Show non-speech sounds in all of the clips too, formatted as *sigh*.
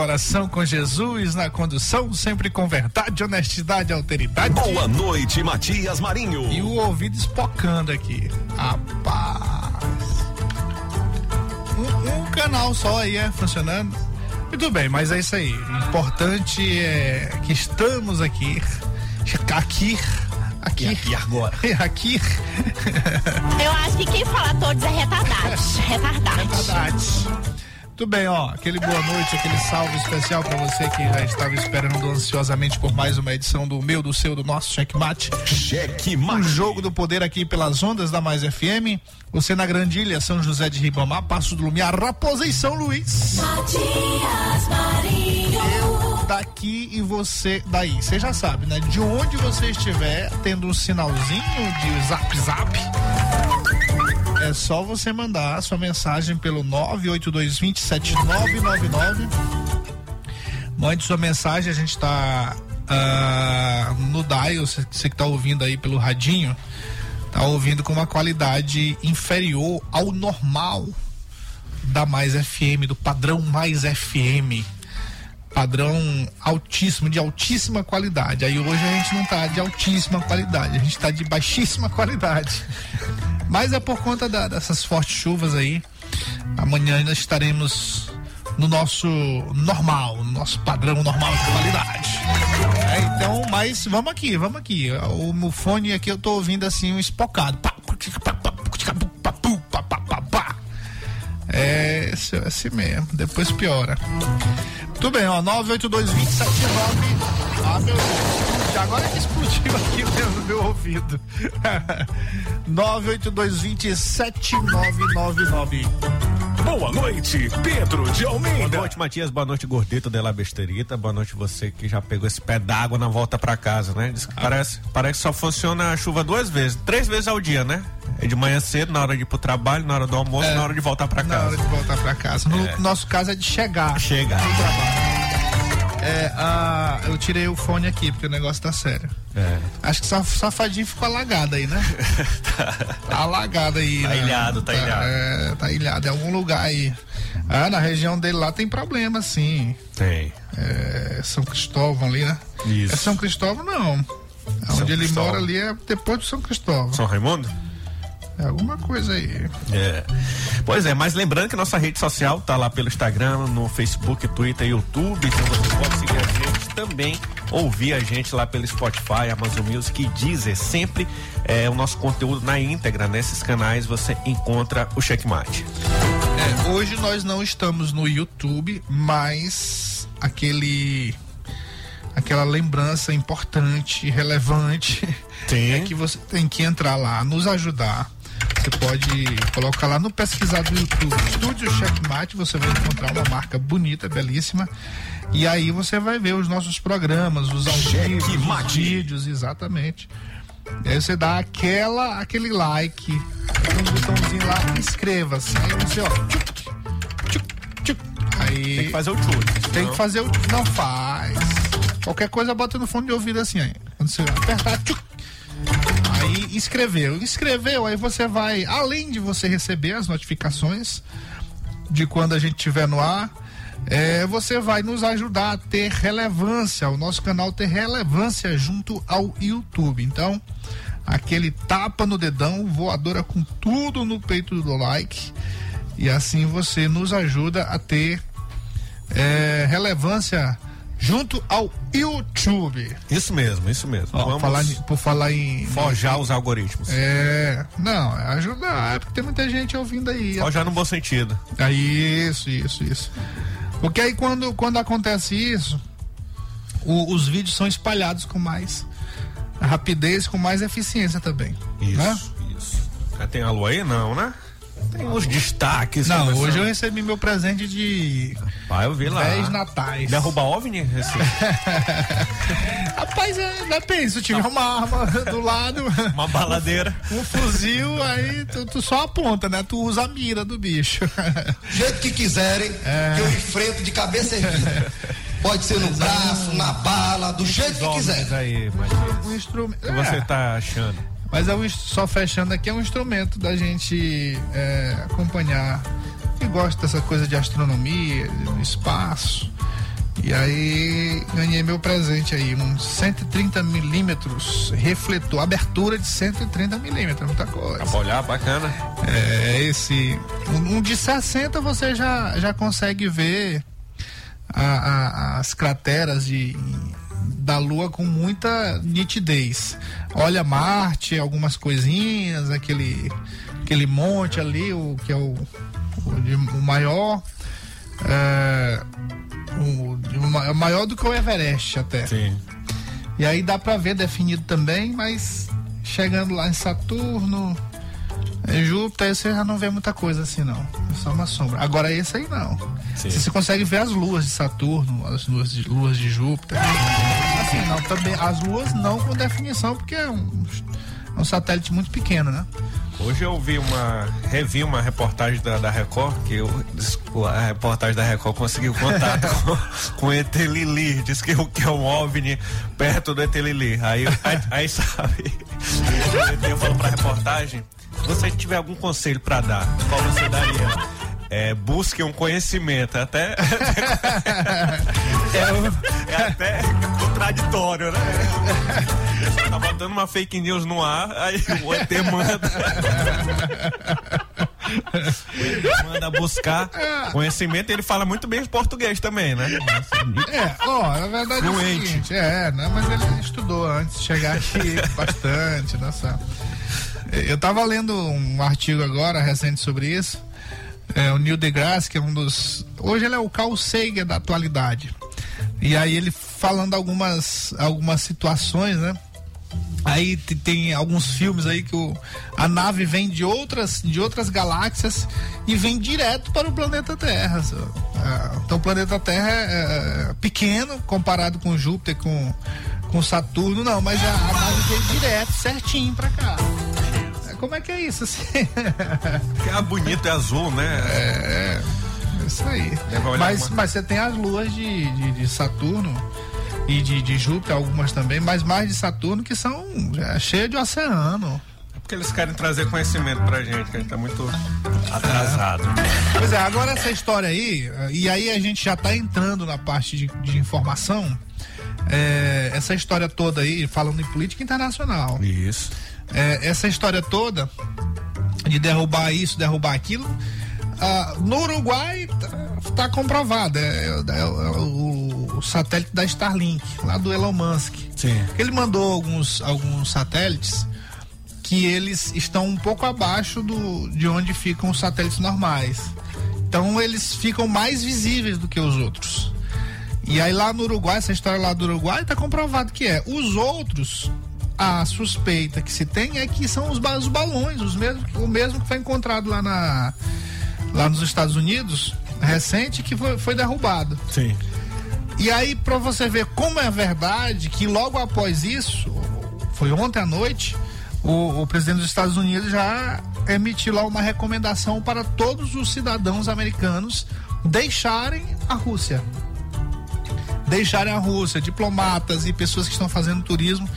Coração, com Jesus na condução, sempre com verdade, honestidade, alteridade. Boa noite, Matias Marinho. E o ouvido espocando aqui. Rapaz. Um, um canal só aí é funcionando. Muito bem, mas é isso aí. O importante é que estamos aqui. Aqui Aqui. E aqui agora. *laughs* aqui. Eu acho que quem fala todos é retardados. *laughs* Retardados. Retardados. Muito bem, ó, aquele boa noite, aquele salve especial para você que já estava esperando ansiosamente por mais uma edição do meu, do seu, do nosso Checkmate. Checkmate. Um jogo do poder aqui pelas ondas da Mais FM. Você na Grandilha, São José de Ribamar, Passo do Lumiar, Raposa e São Luís. Matias Marinho. Eu daqui e você daí. Você já sabe, né? De onde você estiver tendo um sinalzinho de zap zap é só você mandar a sua mensagem pelo 982207999. Mande sua mensagem, a gente está uh, no dial, você, que está ouvindo aí pelo radinho, tá ouvindo com uma qualidade inferior ao normal da Mais FM, do padrão Mais FM padrão altíssimo, de altíssima qualidade. Aí hoje a gente não tá de altíssima qualidade, a gente tá de baixíssima *laughs* qualidade. Mas é por conta da, dessas fortes chuvas aí. Amanhã ainda estaremos no nosso normal, no nosso padrão normal de qualidade. É, então, mas vamos aqui, vamos aqui. O meu fone aqui eu tô ouvindo assim um espocado. É, esse, esse mesmo, depois piora. Tudo bem, ó, 9822079. Ah, meu Deus. Agora que explodiu aqui no meu ouvido. *laughs* 982207999. Boa noite, Pedro de Almeida. Boa noite, Matias. Boa noite, Gordito de la Besterita. Boa noite, você que já pegou esse pé d'água na volta para casa, né? Diz que ah. parece, parece que só funciona a chuva duas vezes, três vezes ao dia, né? É de manhã cedo, na hora de ir pro trabalho, na hora do almoço, é, na hora de voltar para casa. Na hora de voltar para casa. No é. nosso caso é de chegar. Chegar. No trabalho. É, a, eu tirei o fone aqui, porque o negócio tá sério. É. Acho que o safadinho ficou alagado aí, né? *laughs* tá alagado aí. Tá né? ilhado, tá, tá ilhado. É, tá ilhado em algum lugar aí. Ah, na região dele lá tem problema, sim. Tem. É, São Cristóvão ali, né? Isso. É São Cristóvão, não. São Onde ele Cristóvão. mora ali é depois de São Cristóvão. São Raimundo? É alguma coisa aí. É. Pois é, mas lembrando que nossa rede social tá lá pelo Instagram, no Facebook, Twitter, YouTube, então você pode seguir a gente também, ouvir a gente lá pelo Spotify, Amazon Music e Deezer, sempre é, o nosso conteúdo na íntegra, nesses canais você encontra o Checkmate. É, hoje nós não estamos no YouTube, mas aquele aquela lembrança importante, relevante, Sim. *laughs* é que você tem que entrar lá, nos ajudar você pode colocar lá no pesquisar do YouTube Estúdio Checkmate, você vai encontrar uma marca bonita, belíssima. E aí você vai ver os nossos programas, os audios, os vídeos, exatamente. E aí você dá aquela, aquele like, um botãozinho lá, inscreva-se. Aí você, ó, tchuc, tchuc, tchuc. Aí, tem que fazer o tchuc. Tem que fazer o Não faz. Qualquer coisa bota no fone de ouvido assim aí. Quando você apertar, tchuc, Aí inscreveu. Inscreveu, aí você vai, além de você receber as notificações de quando a gente estiver no ar, é, você vai nos ajudar a ter relevância, o nosso canal ter relevância junto ao YouTube. Então, aquele tapa no dedão, voadora com tudo no peito do like. E assim você nos ajuda a ter é, relevância junto ao YouTube. Isso mesmo, isso mesmo. Ó, Vamos falar por falar em. forjar os algoritmos. É. Não, é ajudar, é porque tem muita gente ouvindo aí. Forjar no bom sentido. Aí, isso, isso, isso. Porque aí quando, quando acontece isso, o- os vídeos são espalhados com mais rapidez, com mais eficiência também. Isso, né? isso. Já tem alô aí? Não, né? Tem uns destaques. Não, começando. hoje eu recebi meu presente de Ah, eu vi lá. 10 natais. Derruba OVNI? Esse... *laughs* Rapaz, é, depende, se tiver uma arma do lado, Uma baladeira. um fuzil, aí tu, tu só aponta, né? Tu usa a mira do bicho. Do jeito que quiserem, que eu enfrento de cabeça erguida. Pode ser no braço, na bala, do jeito que quiser. aí, mas um instrumento. o que você tá achando? Mas é um, só fechando aqui, é um instrumento da gente é, acompanhar. Que gosta dessa coisa de astronomia, do espaço. E aí ganhei meu presente aí, um 130 milímetros refletor, abertura de 130 milímetros, muita coisa. Dá pra olhar, bacana. É, esse. Um, um de 60 você já, já consegue ver a- a- as crateras de, da Lua com muita nitidez. Olha Marte, algumas coisinhas, aquele, aquele monte ali, o que é o, o, o maior. É, o, o ma- maior do que o Everest até. Sim. E aí dá pra ver definido também, mas chegando lá em Saturno, em Júpiter, você já não vê muita coisa assim não. É só uma sombra. Agora esse aí não. Sim. Você consegue ver as luas de Saturno, as luas de, luas de Júpiter. Assim, não, também. As luas não com definição, porque é um, é um satélite muito pequeno, né? Hoje eu vi uma. revi uma reportagem da, da Record, que eu, a reportagem da Record conseguiu contato *laughs* com, com o ET Lili. Diz que, o- que é um OVNI perto do ET Lili. Aí, aí, aí, sabe, o ET falou pra reportagem: se você tiver algum conselho pra dar, qual você daria? É, busque um conhecimento, até. *laughs* é, é até contraditório, né? Você tá botando uma fake news no ar, aí o ET manda. O ET manda buscar conhecimento, ele fala muito bem português também, né? É, ó, na verdade é o seguinte, é, né, mas ele estudou antes de chegar aqui *laughs* bastante, nossa. Eu tava lendo um artigo agora, recente sobre isso, é, o Neil deGrasse, que é um dos, hoje ele é o Carl Sagan da atualidade, e aí ele falando algumas, algumas situações, né, Aí te- tem alguns filmes aí que o, a nave vem de outras, de outras galáxias e vem direto para o planeta Terra. Ah, Então o planeta Terra é, é pequeno comparado com Júpiter, com, com Saturno, não, mas a, a nave veio direto, certinho para cá. É, Como é que é isso? Assim? *laughs* Que é bonito, é azul, né? É isso aí. Mas, uma- mas você tem as luas de, de, de Saturno e de, de Júpiter, algumas também, mas mais de Saturno que são é, cheias de oceano. É porque eles querem trazer conhecimento pra gente, que a gente tá muito atrasado. Pois é, agora essa história aí, e aí a gente já tá entrando na parte de, de informação. eh, essa história toda aí, falando em política internacional. Isso. É, essa história toda de derrubar isso, derrubar aquilo, ah, no Uruguai tá, tá comprovado. É, é- é o, o satélite da Starlink, lá do Elon Musk. Sim. Ele mandou alguns, alguns satélites que eles estão um pouco abaixo do, de onde ficam os satélites normais. Então eles ficam mais visíveis do que os outros. E aí lá no Uruguai, essa história lá do Uruguai tá comprovado que é. Os outros, a suspeita que se tem é que são os, ba- os balões, os mesmos, o mesmo que foi encontrado lá na lá nos Estados Unidos, recente que foi, foi derrubado. Sim. E aí, pra você ver como é verdade, que logo após isso, foi ontem à noite, o, o presidente dos Estados Unidos já emitiu lá uma recomendação para todos os cidadãos americanos deixarem a Rússia. Deixarem a Rússia, diplomatas e pessoas que estão fazendo turismo.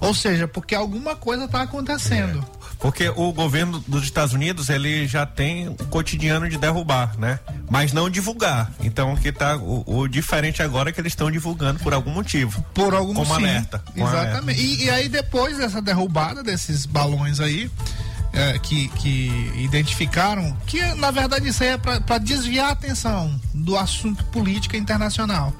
Ou seja, porque alguma coisa está acontecendo. Porque o governo dos Estados Unidos, ele já tem o cotidiano de derrubar, né? Mas não divulgar. Então, o que tá o, o diferente agora é que eles estão divulgando por algum motivo. Por algum Como sim, alerta, Exatamente. E, e aí depois dessa derrubada desses balões aí, é, que, que identificaram que na verdade isso aí é para desviar a atenção do assunto política internacional.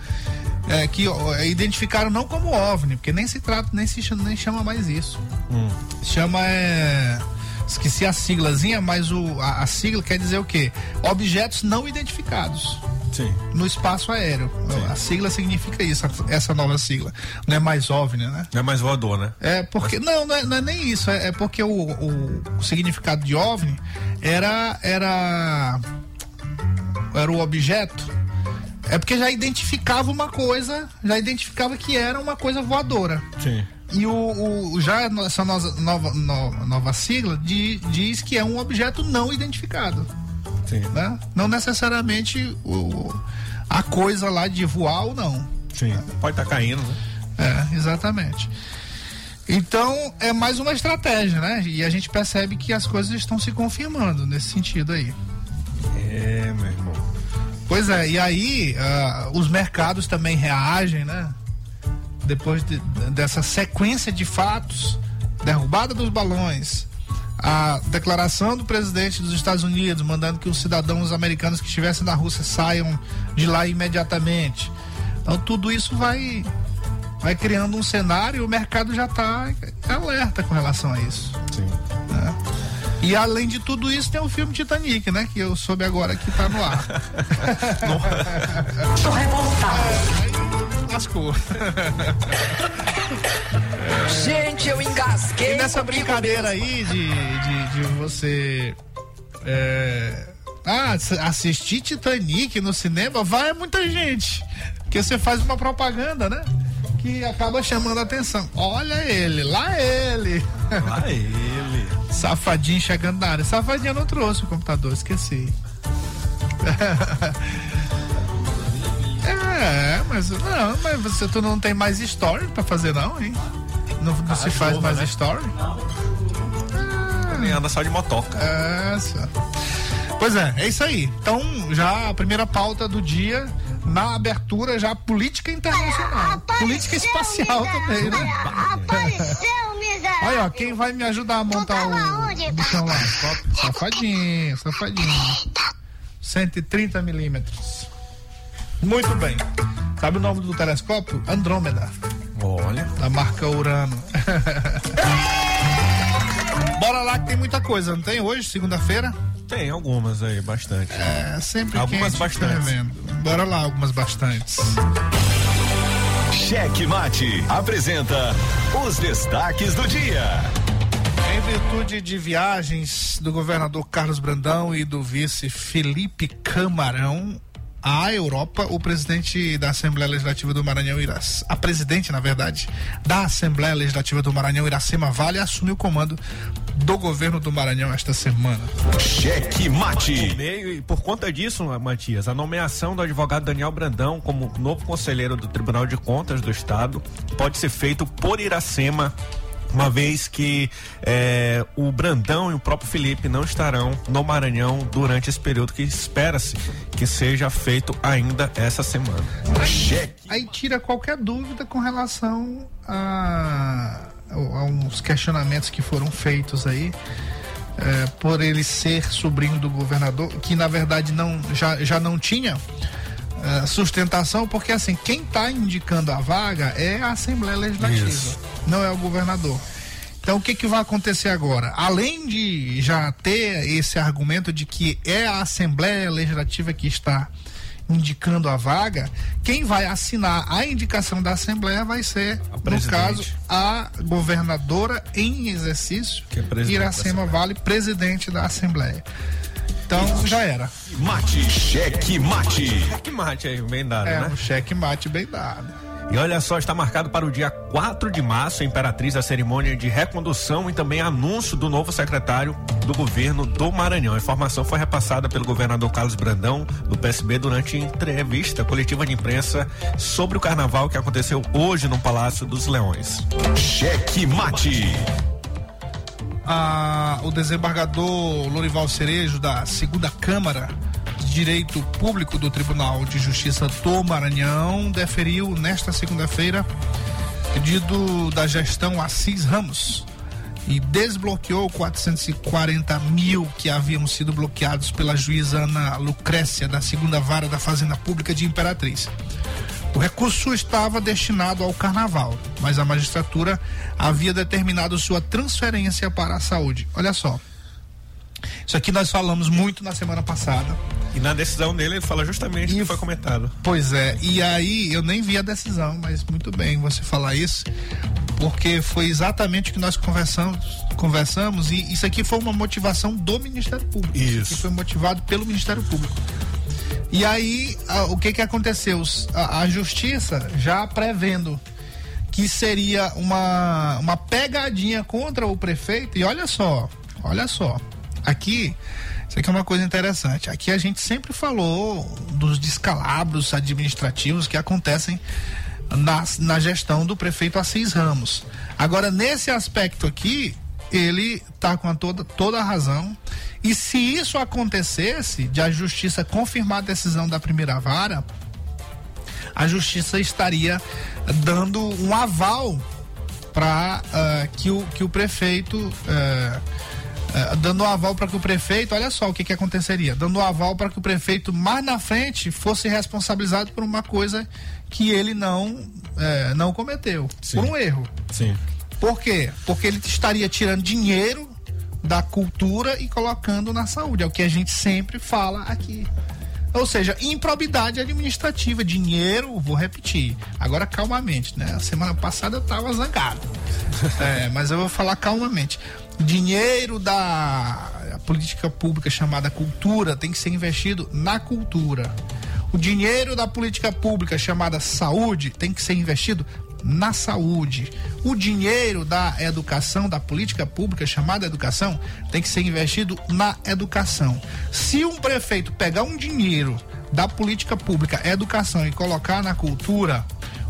É, que ó, identificaram não como OVNI, porque nem se trata, nem se chama, nem chama mais isso. Hum. Chama é, esqueci a siglazinha, mas o, a, a, sigla quer dizer o quê? Objetos não identificados. Sim. No espaço aéreo. Sim. A sigla significa isso, essa nova sigla. Não é mais OVNI, né? Não é mais voador, né? É porque. Mas... Não, não é, não é, nem isso. É, é porque o, o, o, significado de OVNI era. Era. Era o objeto. É porque já identificava uma coisa, já identificava que era uma coisa voadora. Sim. E o, o já essa nova, nova, nova sigla de, diz que é um objeto não identificado. Sim. Né? Não necessariamente o, a coisa lá de voar ou não. Sim, pode estar tá caindo, né? É, exatamente. Então, é mais uma estratégia, né? E a gente percebe que as coisas estão se confirmando nesse sentido aí. É, meu irmão. Pois é, e aí uh, os mercados também reagem, né? Depois de, dessa sequência de fatos, derrubada dos balões, a declaração do presidente dos Estados Unidos mandando que os cidadãos americanos que estivessem na Rússia saiam de lá imediatamente. Então tudo isso vai vai criando um cenário e o mercado já está alerta com relação a isso. Sim. E além de tudo isso, tem o filme Titanic, né? Que eu soube agora que tá no ar. *laughs* Tô revoltado. É, lascou. Gente, eu engasguei. E nessa brincadeira aí de, de, de você. É, ah, assistir Titanic no cinema, vai muita gente. Porque você faz uma propaganda, né? Que acaba chamando a atenção. Olha ele, lá ele. Lá ele. Safadinho chegando na área. Safadinho não trouxe o computador, esqueci. *laughs* é, mas não, mas você tu não tem mais story pra fazer não, hein? Não, não ah, se faz mais né? story? Ele anda só de motoca. É, Pois é, é isso aí. Então, já a primeira pauta do dia na abertura já política internacional. política espacial também, né? Olha, ó, quem vai me ajudar a montar o bichão lá? Safadinho, safadinho. 130 milímetros. Muito bem. Sabe o nome do telescópio? Andrômeda. Olha. Da marca Urano. *laughs* Bora lá que tem muita coisa, não tem hoje, segunda-feira? Tem algumas aí, bastante. É, sempre Algumas bastante. Bora lá, algumas bastantes. Cheque Mate apresenta os destaques do dia. Em virtude de viagens do governador Carlos Brandão e do vice Felipe Camarão, à Europa, o presidente da Assembleia Legislativa do Maranhão, Irás, a presidente, na verdade, da Assembleia Legislativa do Maranhão, Iracema Vale, assumiu o comando do governo do Maranhão esta semana. Cheque mate. E por conta disso, Matias, a nomeação do advogado Daniel Brandão como novo conselheiro do Tribunal de Contas do Estado pode ser feito por Iracema uma vez que é, o Brandão e o próprio Felipe não estarão no Maranhão durante esse período que espera-se que seja feito ainda essa semana. Aí, aí tira qualquer dúvida com relação a, a uns questionamentos que foram feitos aí. É, por ele ser sobrinho do governador, que na verdade não já, já não tinha é, sustentação, porque assim, quem está indicando a vaga é a Assembleia Legislativa, Isso. não é o governador. Então o que, que vai acontecer agora? Além de já ter esse argumento de que é a Assembleia Legislativa que está indicando a vaga, quem vai assinar a indicação da Assembleia vai ser, no caso, a governadora em exercício, que é Iracema Vale, presidente da Assembleia. Então já era. Mate, cheque mate. Cheque mate aí, bem dado, é, né? Um cheque mate bem dado. E olha só, está marcado para o dia 4 de março, a Imperatriz, a cerimônia de recondução e também anúncio do novo secretário do governo do Maranhão. A informação foi repassada pelo governador Carlos Brandão, do PSB, durante entrevista coletiva de imprensa sobre o carnaval que aconteceu hoje no Palácio dos Leões. Cheque mate a, o desembargador Lorival Cerejo, da segunda Câmara de Direito Público do Tribunal de Justiça do Maranhão, deferiu nesta segunda-feira pedido da gestão Assis Ramos, e desbloqueou 440 mil que haviam sido bloqueados pela juíza Ana Lucrécia da segunda vara da Fazenda Pública de Imperatriz. O recurso estava destinado ao carnaval, mas a magistratura havia determinado sua transferência para a saúde. Olha só. Isso aqui nós falamos muito na semana passada. E na decisão dele ele fala justamente o que foi comentado. Pois é, e aí eu nem vi a decisão, mas muito bem você falar isso, porque foi exatamente o que nós conversamos, conversamos e isso aqui foi uma motivação do Ministério Público. Isso. Que foi motivado pelo Ministério Público. E aí, a, o que que aconteceu? A, a, justiça já prevendo que seria uma, uma pegadinha contra o prefeito, e olha só, olha só, aqui, isso aqui é uma coisa interessante. Aqui a gente sempre falou dos descalabros administrativos que acontecem na, na gestão do prefeito Assis Ramos. Agora, nesse aspecto aqui, ele está com a toda, toda a razão. E se isso acontecesse, de a justiça confirmar a decisão da primeira vara, a justiça estaria dando um aval para uh, eh, que, o, que o prefeito. Uh, uh, dando um aval para que o prefeito, olha só o que, que aconteceria, dando um aval para que o prefeito mais na frente fosse responsabilizado por uma coisa que ele não não cometeu, Sim. por um erro. Sim. Por quê? Porque ele estaria tirando dinheiro da cultura e colocando na saúde. É o que a gente sempre fala aqui. Ou seja, improbidade administrativa, dinheiro, vou repetir. Agora calmamente, né? A semana passada eu tava zangado. é, mas eu vou falar calmamente. Dinheiro da política pública chamada cultura tem que ser investido na cultura. O dinheiro da política pública chamada saúde tem que ser investido na saúde. O dinheiro da educação, da política pública chamada educação, tem que ser investido na educação. Se um prefeito pegar um dinheiro da política pública educação e colocar na cultura,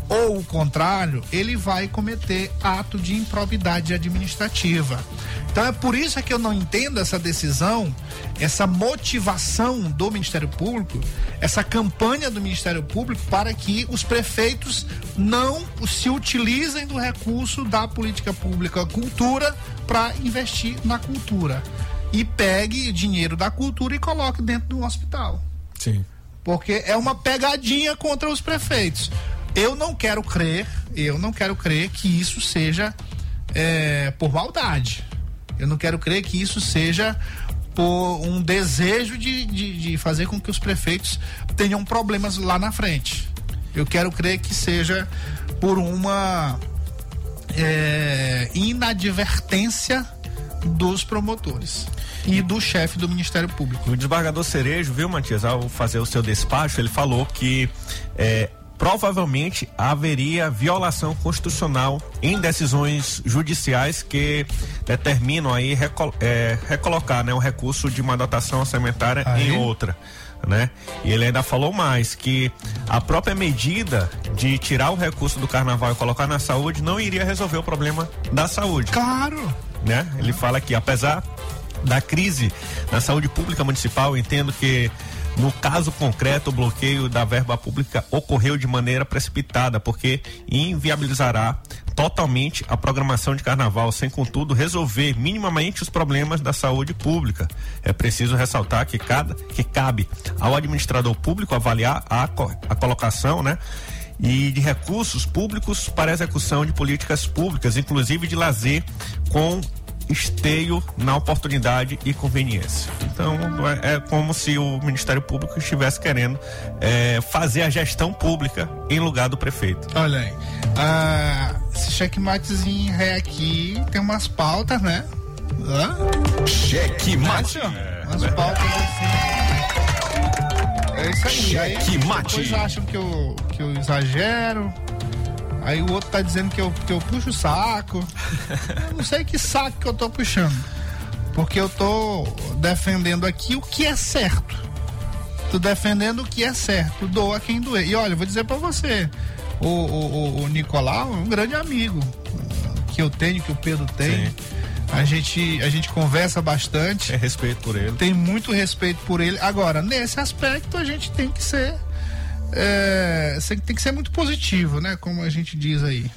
ou o contrário, ele vai cometer ato de improbidade administrativa. Então é por isso que eu não entendo essa decisão, essa motivação do Ministério Público, essa campanha do Ministério Público para que os prefeitos não se utilizem do recurso da política pública cultura para investir na cultura e pegue dinheiro da cultura e coloque dentro do hospital. Sim. Porque é uma pegadinha contra os prefeitos. Eu não quero crer, eu não quero crer que isso seja é, por maldade. Eu não quero crer que isso seja por um desejo de, de, de fazer com que os prefeitos tenham problemas lá na frente. Eu quero crer que seja por uma é, inadvertência dos promotores e do chefe do Ministério Público. O desembargador Cerejo, viu, Matias, ao fazer o seu despacho, ele falou que é, provavelmente haveria violação constitucional em decisões judiciais que determinam aí recol é, recolocar né, um recurso de uma dotação orçamentária aí? em outra. Né? E ele ainda falou mais que a própria medida de tirar o recurso do carnaval e colocar na saúde não iria resolver o problema da saúde. Claro. Né? Ele fala que apesar da crise na saúde pública municipal, entendo que no caso concreto, o bloqueio da verba pública ocorreu de maneira precipitada, porque inviabilizará totalmente a programação de carnaval, sem contudo resolver minimamente os problemas da saúde pública. É preciso ressaltar que cada que cabe ao administrador público avaliar a, a colocação, né? e de recursos públicos para execução de políticas públicas, inclusive de lazer, com esteio na oportunidade e conveniência. Então é, é como se o Ministério Público estivesse querendo é, fazer a gestão pública em lugar do prefeito. Olha aí, ah, esse checkmatezinho ré aqui tem umas pautas, né? Checkmate. É, umas pautas assim. É isso aí. Checkmate. Depois acham que eu, que eu exagero. Aí o outro tá dizendo que eu, que eu puxo o saco. *laughs* Eu não sei que saco que eu tô puxando. Porque eu tô defendendo aqui o que é certo. Tô defendendo o que é certo. Doa quem doer. E olha, vou dizer para você. O, o, o, Nicolau é um grande amigo que eu tenho, que o Pedro tem. Sim. A gente, a gente conversa bastante. É respeito por ele. Tem muito respeito por ele. Agora, nesse aspecto, a gente tem que ser é, tem que ser muito positivo, né? Como a gente diz aí.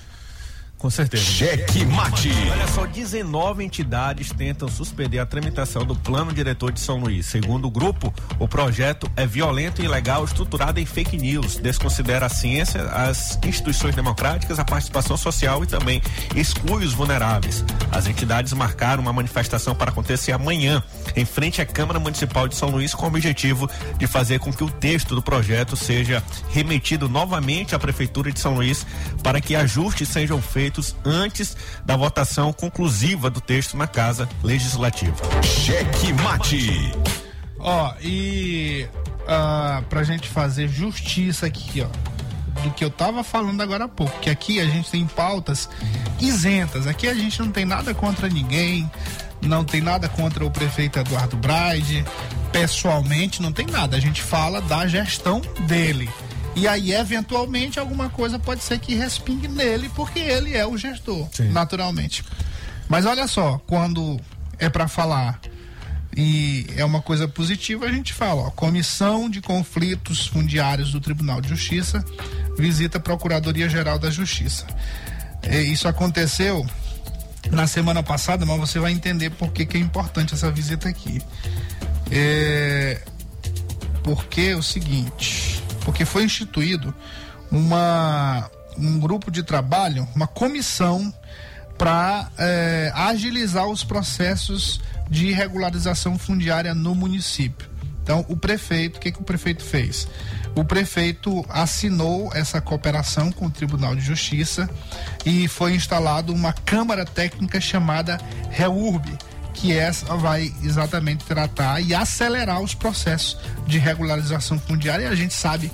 Com certeza. Cheque mate. Olha só, 19 entidades tentam suspender a tramitação do plano diretor de São Luís. Segundo o grupo, o projeto é violento e ilegal, estruturado em fake news, desconsidera a ciência, as instituições democráticas, a participação social e também exclui os vulneráveis. As entidades marcaram uma manifestação para acontecer amanhã, em frente à Câmara Municipal de São Luís, com o objetivo de fazer com que o texto do projeto seja remetido novamente à Prefeitura de São Luís para que ajustes sejam feitos feitos antes da votação conclusiva do texto na Casa Legislativa. Cheque mate. Ó, e uh, pra gente fazer justiça aqui, ó, do que eu tava falando agora há pouco, que aqui a gente tem pautas isentas, aqui a gente não tem nada contra ninguém, não tem nada contra o prefeito Eduardo Braide, pessoalmente não tem nada, a gente fala da gestão dele. E aí, eventualmente, alguma coisa pode ser que respingue nele, porque ele é o gestor, Sim. naturalmente. Mas olha só, quando é para falar e é uma coisa positiva, a gente fala, ó, Comissão de Conflitos Fundiários do Tribunal de Justiça visita a Procuradoria-Geral da Justiça. E isso aconteceu na semana passada, mas você vai entender por que, que é importante essa visita aqui. É, porque é o seguinte, porque foi instituído uma, um grupo de trabalho, uma comissão para é, agilizar os processos de regularização fundiária no município. Então, o prefeito, o que, que o prefeito fez? O prefeito assinou essa cooperação com o Tribunal de Justiça e foi instalado uma Câmara Técnica chamada REURB, que essa vai exatamente tratar e acelerar os processos de regularização fundiária. E a gente sabe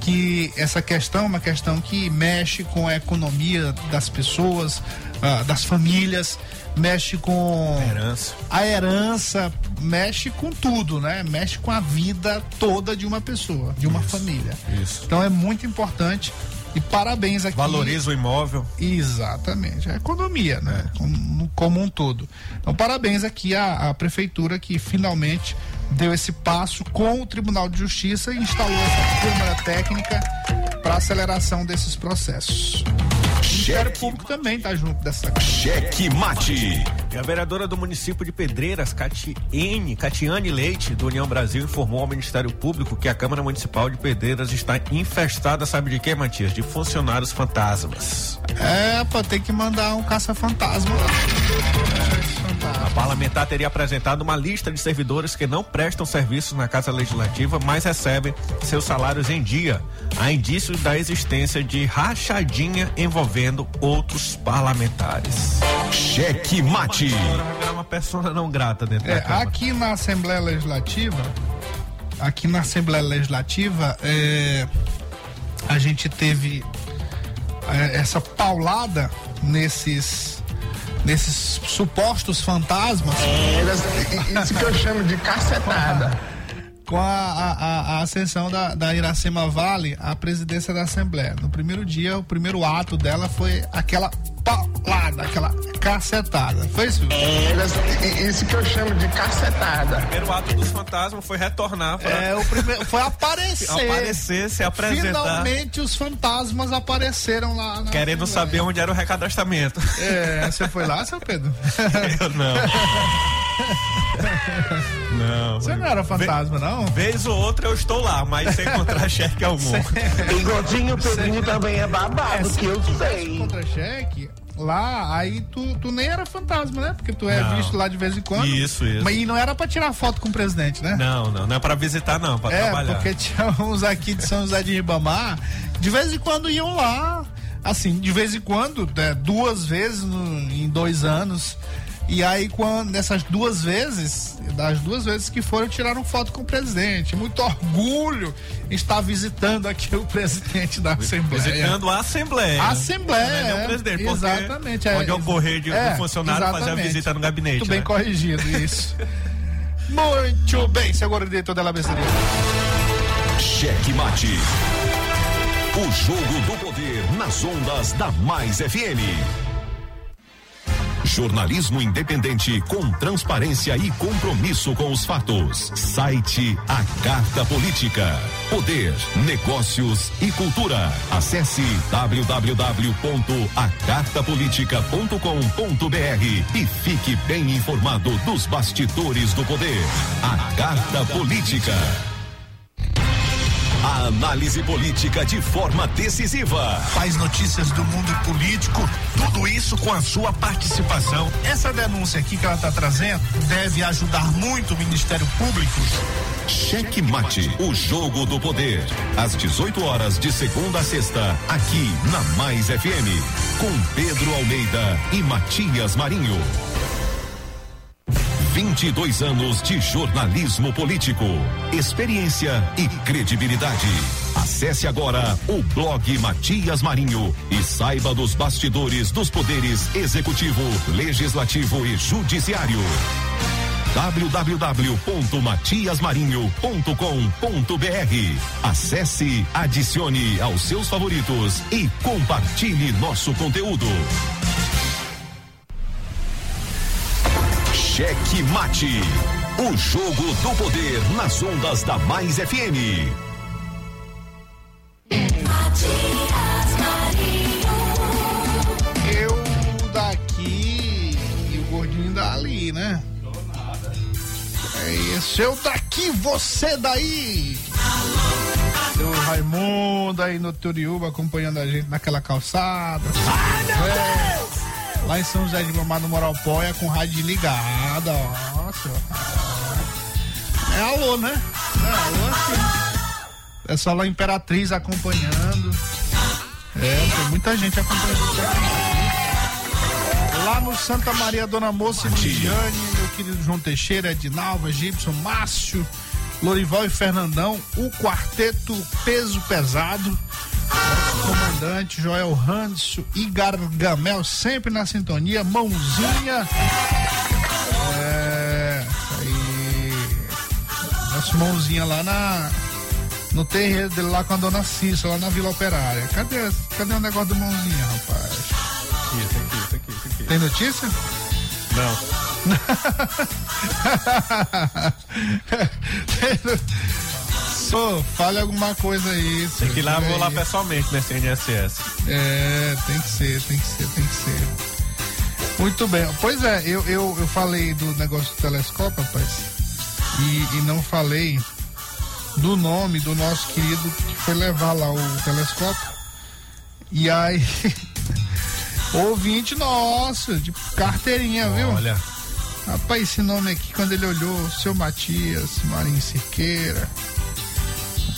que essa questão é uma questão que mexe com a economia das pessoas, uh, das famílias, mexe com a herança. a herança, mexe com tudo, né? Mexe com a vida toda de uma pessoa, de uma isso, família. Isso. Então é muito importante e parabéns aqui. Valoriza o imóvel. Exatamente. A economia, né? É. Como, como, um todo. Então, parabéns aqui à, à, prefeitura que finalmente deu esse passo com o Tribunal de Justiça e instalou essa Câmara Técnica para aceleração desses processos. O Ministério Público também está junto dessa Cheque mate. E a vereadora do município de Pedreiras, Catiane, Catiane Leite, do União Brasil, informou ao Ministério Público que a Câmara Municipal de Pedreiras está infestada, sabe de quê, Matias? De funcionários fantasmas. É, pô, tem que mandar um caça-fantasma lá. A parlamentar teria apresentado uma lista de servidores que não prestam serviços na Casa Legislativa, mas recebem seus salários em dia. Há indícios da existência de rachadinha envolvendo outros parlamentares. Cheque mate. É uma pessoa não grata dentro é, da Câmara. Aqui na Assembleia Legislativa, aqui na Assembleia Legislativa, é, a gente teve é, essa paulada nesses nesses supostos fantasmas. É, isso que eu chamo de cacetada. *laughs* Com a, a, a ascensão da, da Iracema Vale à presidência da Assembleia. No primeiro dia, o primeiro ato dela foi aquela paulada, aquela cacetada. Foi isso? É, isso que eu chamo de cacetada. O primeiro ato dos fantasmas foi retornar pra... É, o primeiro foi aparecer. *laughs* aparecer, se apresentar. Finalmente os fantasmas apareceram lá. Querendo Assembleia. saber onde era o recadastramento. É, você foi lá, seu Pedro? *laughs* Eu não. *laughs* Não. Você não era fantasma, Ve não? Vez ou outra eu estou lá, mas sem contra-cheque *laughs* algum. Bigodinho Pedrinho também é babado, é, que eu sei. Contra-cheque, lá, aí tu, tu nem era fantasma, né? Porque tu é não. visto lá de vez em quando. Isso, isso. Mas e não era pra tirar foto com o presidente, né? Não, não, não é pra visitar, não, pra é, trabalhar. Porque tinha uns aqui de São José de Ribamar, de vez em quando iam lá. Assim, de vez em quando, né, duas vezes no, em dois anos. E aí, quando nessas duas vezes, das duas vezes que foram, tiraram foto com o presidente. Muito orgulho estar visitando aqui o presidente da Assembleia. Visitando a Assembleia. A Assembleia. Não é, o presidente. Exatamente. É, onde ocorrer de é, funcionário exatamente. fazer a visita no gabinete. Muito bem né? corrigido, isso. *laughs* Muito bem, senhor diretor da LABC. Cheque mate. O jogo do poder nas ondas da Mais FM. Jornalismo independente com transparência e compromisso com os fatos. Site A Carta Política. Poder, negócios e cultura. Acesse www.acartapolitica.com.br e fique bem informado dos bastidores do poder. A Carta Política. A análise política de forma decisiva. Faz notícias do mundo político, isso com a sua participação. Essa denúncia aqui que ela está trazendo deve ajudar muito o Ministério Público. Cheque Mate, o jogo do poder. Às 18 horas de segunda a sexta, aqui na Mais FM, com Pedro Almeida e Matias Marinho. 22 anos de jornalismo político, experiência e credibilidade. Acesse agora o blog Matias Marinho e saiba dos bastidores dos poderes executivo, legislativo e judiciário www.matiasmarinho.com.br. Acesse, adicione aos seus favoritos e compartilhe nosso conteúdo. Cheque Mate. O jogo do poder nas ondas da Mais FM. Eu daqui e o gordinho dali, né? É isso, eu daqui, você daí. Seu Raimundo aí no Turiúba acompanhando a gente naquela calçada. Ai, meu é. Deus! Lá em São José de Mamar no Moropóia com rádio ligada, nossa. É alô, né? É alô assim. É só lá Imperatriz acompanhando. É, tem muita gente acompanhando. Lá no Santa Maria, Dona Moça e Lidiane, meu querido João Teixeira, Edinalva, Gibson, Márcio, Lorival e Fernandão, o quarteto peso pesado, nosso comandante Joel Hanso e Gargamel sempre na sintonia, mãozinha. É, aí, nosso mãozinha lá na no terreiro dele lá com a dona Cissa, lá na Vila Operária. Cadê, cadê o negócio do mãozinha, rapaz? Isso aqui, isso aqui, isso aqui. Tem notícia? Não. *laughs* Sô, fale alguma coisa aí. Tem que ir lá, vou lá pessoalmente nesse NSS. É, tem que ser, tem que ser, tem que ser. Muito bem. Pois é, eu, eu, eu falei do negócio do telescópio, rapaz, e, e não falei do nome do nosso querido que foi levar lá o telescópio. E aí, *laughs* ouvinte nosso, de carteirinha, viu? Olha, Rapaz, esse nome aqui, quando ele olhou, seu Matias, Marinho Cerqueira.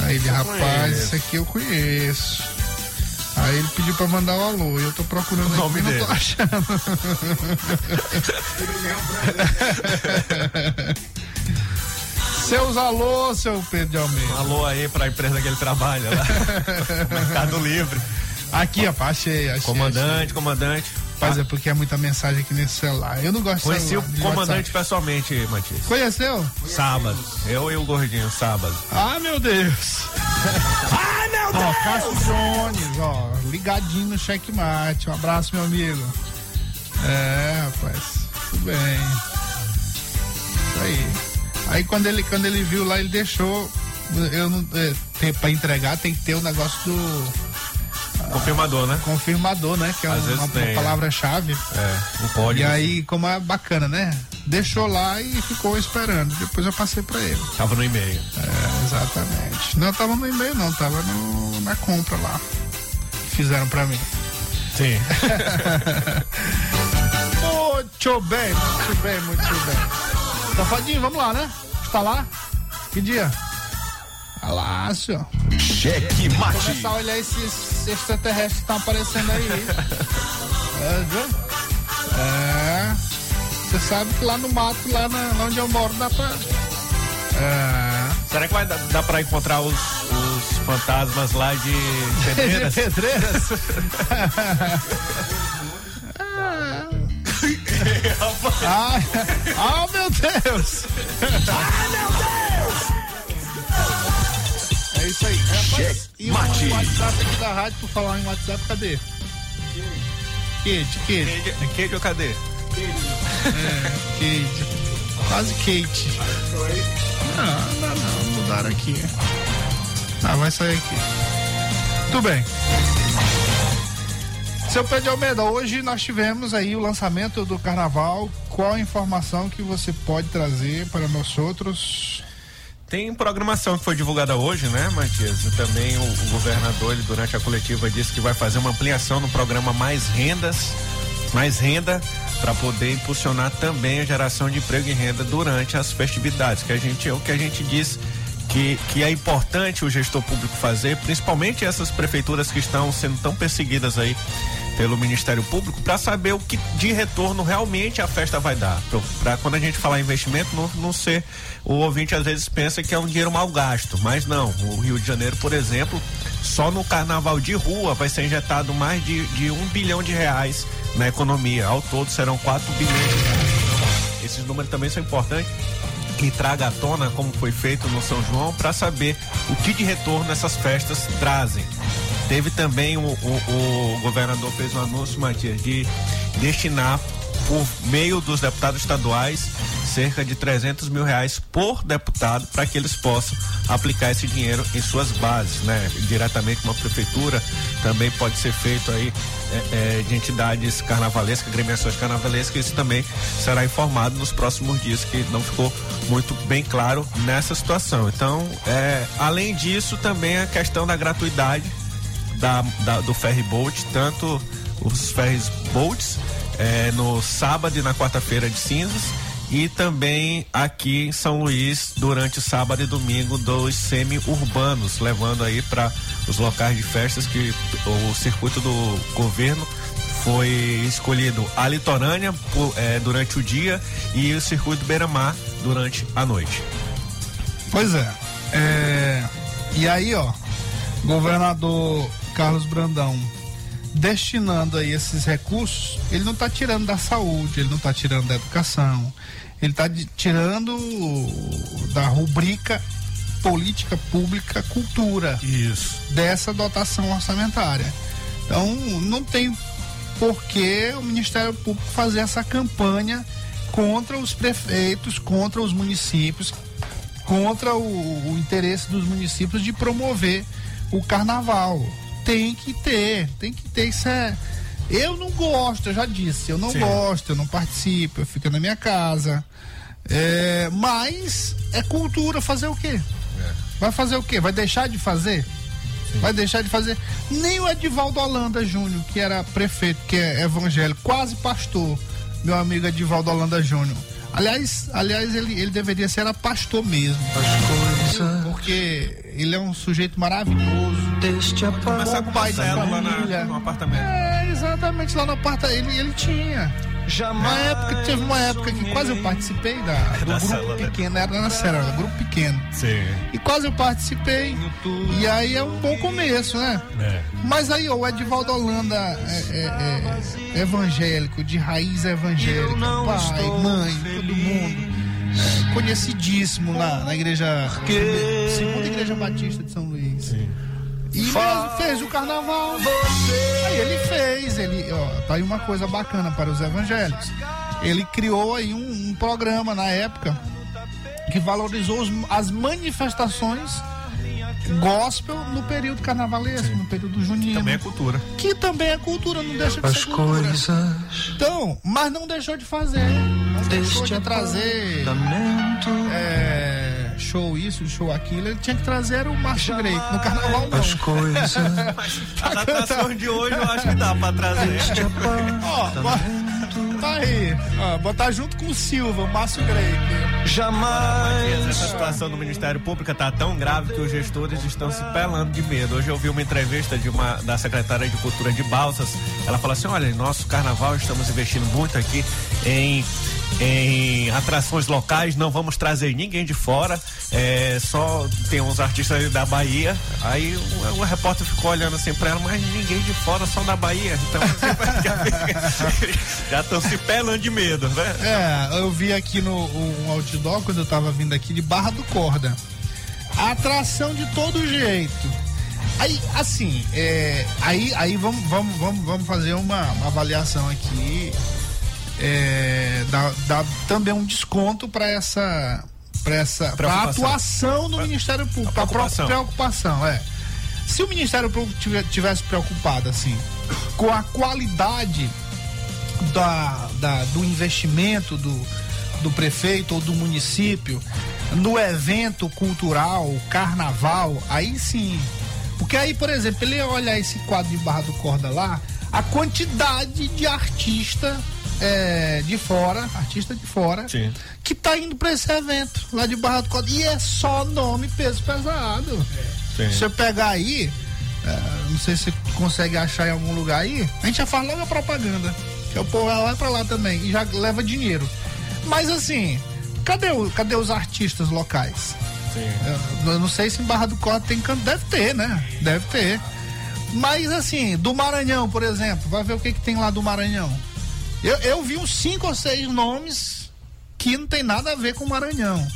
Aí ele, rapaz, conheço. isso aqui eu conheço. Aí ele pediu pra mandar o alô, e eu tô procurando O nome aqui, não dele. tô achando. *laughs* *laughs* Seus alô, seu Pedro de Almeida. alô aí pra empresa que ele trabalha lá. *laughs* Mercado Livre. Aqui, rapaz, achei, achei. Comandante, comandante. achei. Rapaz, é porque é muita mensagem aqui nesse celular. Eu não gosto de Conheci celular, o de comandante WhatsApp. pessoalmente, Matias. Conheceu? Sábado. Eu e o gordinho, sábado. Ah, meu Deus! Ai, *laughs* meu Deus! Ó, Cássio Jones, ó, ligadinho no checkmate. Um abraço, meu amigo. É, rapaz, tudo bem. Isso aí. Aí quando ele, quando ele viu lá, ele deixou. Eu não. É, pra entregar tem que ter o negócio do Confirmador, né? confirmador, né? Que é Às um- uma, tem, é. palavra-chave. É, não pode. E aí, como é bacana, né? Deixou lá e ficou esperando. Depois eu passei pra ele. Tava no e-mail. É, exatamente. Não tava no e-mail, não, tava no, na compra lá. Fizeram pra mim. Sim. *laughs* Muito bem, muito bem, muito bem. Safadinho, vamos lá, né? Está lá? Que dia? Lá, senhor. Cheque Mate. Começar a olhar esses extraterrestres que estão aparecendo aí. *laughs* é, viu? É. Você sabe que lá no mato, lá, na, lá onde eu moro, dá pra. É. Será que vai dar, dar pra encontrar os, os fantasmas lá de *laughs* Pedreiras? Pedreiras? *laughs* Ai, ah, meu Deus! Ah, meu Deus! É isso aí. Rapaz, e o Mate. WhatsApp aqui da rádio, por falar em WhatsApp, cadê? Kid, Kid. Que, que, cadê? É, Kate. Quase Kate. Não, não, não. Mudaram aqui. Ah, vai sair aqui. Tudo bem. Seu Pedro Almeida, hoje nós tivemos aí o lançamento do carnaval. Qual a informação que você pode trazer para nós outros? Tem programação que foi divulgada hoje, né, Matias? E também o, o governador, ele, durante a coletiva, disse que vai fazer uma ampliação no programa Mais Rendas, Mais Renda, para poder impulsionar também a geração de emprego e renda durante as festividades, que a gente é o que a gente diz que, que é importante o gestor público fazer, principalmente essas prefeituras que estão sendo tão perseguidas aí pelo Ministério Público para saber o que de retorno realmente a festa vai dar. Para quando a gente falar investimento, não, não ser. O ouvinte às vezes pensa que é um dinheiro mal gasto, mas não. O Rio de Janeiro, por exemplo, só no carnaval de rua vai ser injetado mais de, de um bilhão de reais na economia. Ao todo serão 4 bilhões de reais. Esses números também são importantes que traga à tona como foi feito no São João para saber o que de retorno essas festas trazem. Teve também o, o, o governador fez um anúncio, Matias, de destinar por meio dos deputados estaduais cerca de 300 mil reais por deputado para que eles possam aplicar esse dinheiro em suas bases, né? Diretamente uma prefeitura também pode ser feito aí é, é, de entidades carnavalescas, gremiações carnavalescas, isso também será informado nos próximos dias, que não ficou muito bem claro nessa situação. Então, é, além disso, também a questão da gratuidade da, da do ferry boat, tanto os ferries boats é, no sábado e na quarta-feira de cinzas e também aqui em São Luís durante sábado e domingo dos semi-urbanos, levando aí para os locais de festas que o circuito do governo foi escolhido a litorânea por, é, durante o dia e o circuito beira-mar durante a noite. Pois é, é. E aí, ó, governador Carlos Brandão destinando aí esses recursos, ele não está tirando da saúde, ele não está tirando da educação, ele está tirando da rubrica política pública cultura. Isso. Dessa dotação orçamentária. Então, não tem por que o Ministério Público fazer essa campanha contra os prefeitos, contra os municípios, contra o, o interesse dos municípios de promover o carnaval tem que ter, tem que ter. Isso é. Eu não gosto, eu já disse, eu não Sim. gosto, eu não participo, eu fico na minha casa. É, mas é cultura fazer o quê? É. Vai fazer o quê? Vai deixar de fazer? Sim. Vai deixar de fazer. Nem o Edivaldo Holanda Júnior, que era prefeito, que é evangélico, quase pastor, meu amigo Edivaldo Holanda Júnior. Aliás, aliás ele, ele deveria ser a pastor Porque ele é um sujeito maravilhoso. Deixa Começar com o pai da lá na, no apartamento. É, exatamente, lá no apartamento. Ele, ele tinha. Jamais. Uma época, teve uma época que quase eu participei da, do da grupo cela, né? pequeno, era na cela, grupo pequeno. Sim. E quase eu participei. E aí é um bom começo, né? É. Mas aí, ó, o Edivaldo Holanda é, é, é evangélico, de raiz evangélica, pai, mãe, todo mundo. Conhecidíssimo na, na igreja. Segunda Igreja Batista de São Luís. Sim. E fez, o carnaval. Aí ele fez, ele, ó, tá aí uma coisa bacana para os evangélicos. Ele criou aí um, um programa na época que valorizou os, as manifestações gospel no período carnavalesco, Sim. no período junino. Também é cultura. Que também é cultura, não deixa de As ser cultura. Coisas então, mas não deixou de fazer. Deixou de trazer. É, show isso, show aquilo, ele tinha que trazer o Márcio Grey. No carnaval não. As coisas. *laughs* As atrações de hoje eu acho que dá pra trazer. Ó, tá aí. Botar junto com o Silva, o Márcio Grey. Jamais. Essa situação do Ministério Público tá tão grave que os gestores estão se pelando de medo. Hoje eu vi uma entrevista de uma da secretária de Cultura de Balsas. Ela falou assim: olha, nosso carnaval estamos investindo muito aqui em em atrações locais, não vamos trazer ninguém de fora, é, só tem uns artistas da Bahia. Aí o, o repórter ficou olhando assim pra ela, mas ninguém de fora, só da Bahia. Então *laughs* já estão se pelando de medo, né? É, eu vi aqui no um outdoor quando eu tava vindo aqui de Barra do Corda. atração de todo jeito. Aí, assim, é, aí, aí vamos, vamos, vamos, vamos fazer uma, uma avaliação aqui é, dá, dá também um desconto para essa para essa pra atuação Pra- Ministério Público, a para preocupação. preocupação, é. Se o Ministério Público tive- tivesse preocupado assim com a qualidade da, da- do investimento do, do prefeito ou do município no evento cultural, carnaval, aí sim. Porque aí, por exemplo, ele ia olhar esse quadro de Barra do Corda lá, a quantidade de artista é, de fora, artista de fora, Sim. que tá indo para esse evento lá de Barra do Corda. E é só nome peso pesado. Sim. Se você pegar aí, é, não sei se você consegue achar em algum lugar aí, a gente já faz logo a propaganda. Que o povo vai pra lá também e já leva dinheiro. Mas assim, cadê, o, cadê os artistas locais? Eu, eu não sei se em Barra do Corte tem canto, deve ter, né? Deve ter. Mas assim, do Maranhão, por exemplo, vai ver o que, que tem lá do Maranhão. Eu, eu vi uns cinco ou seis nomes que não tem nada a ver com o Maranhão.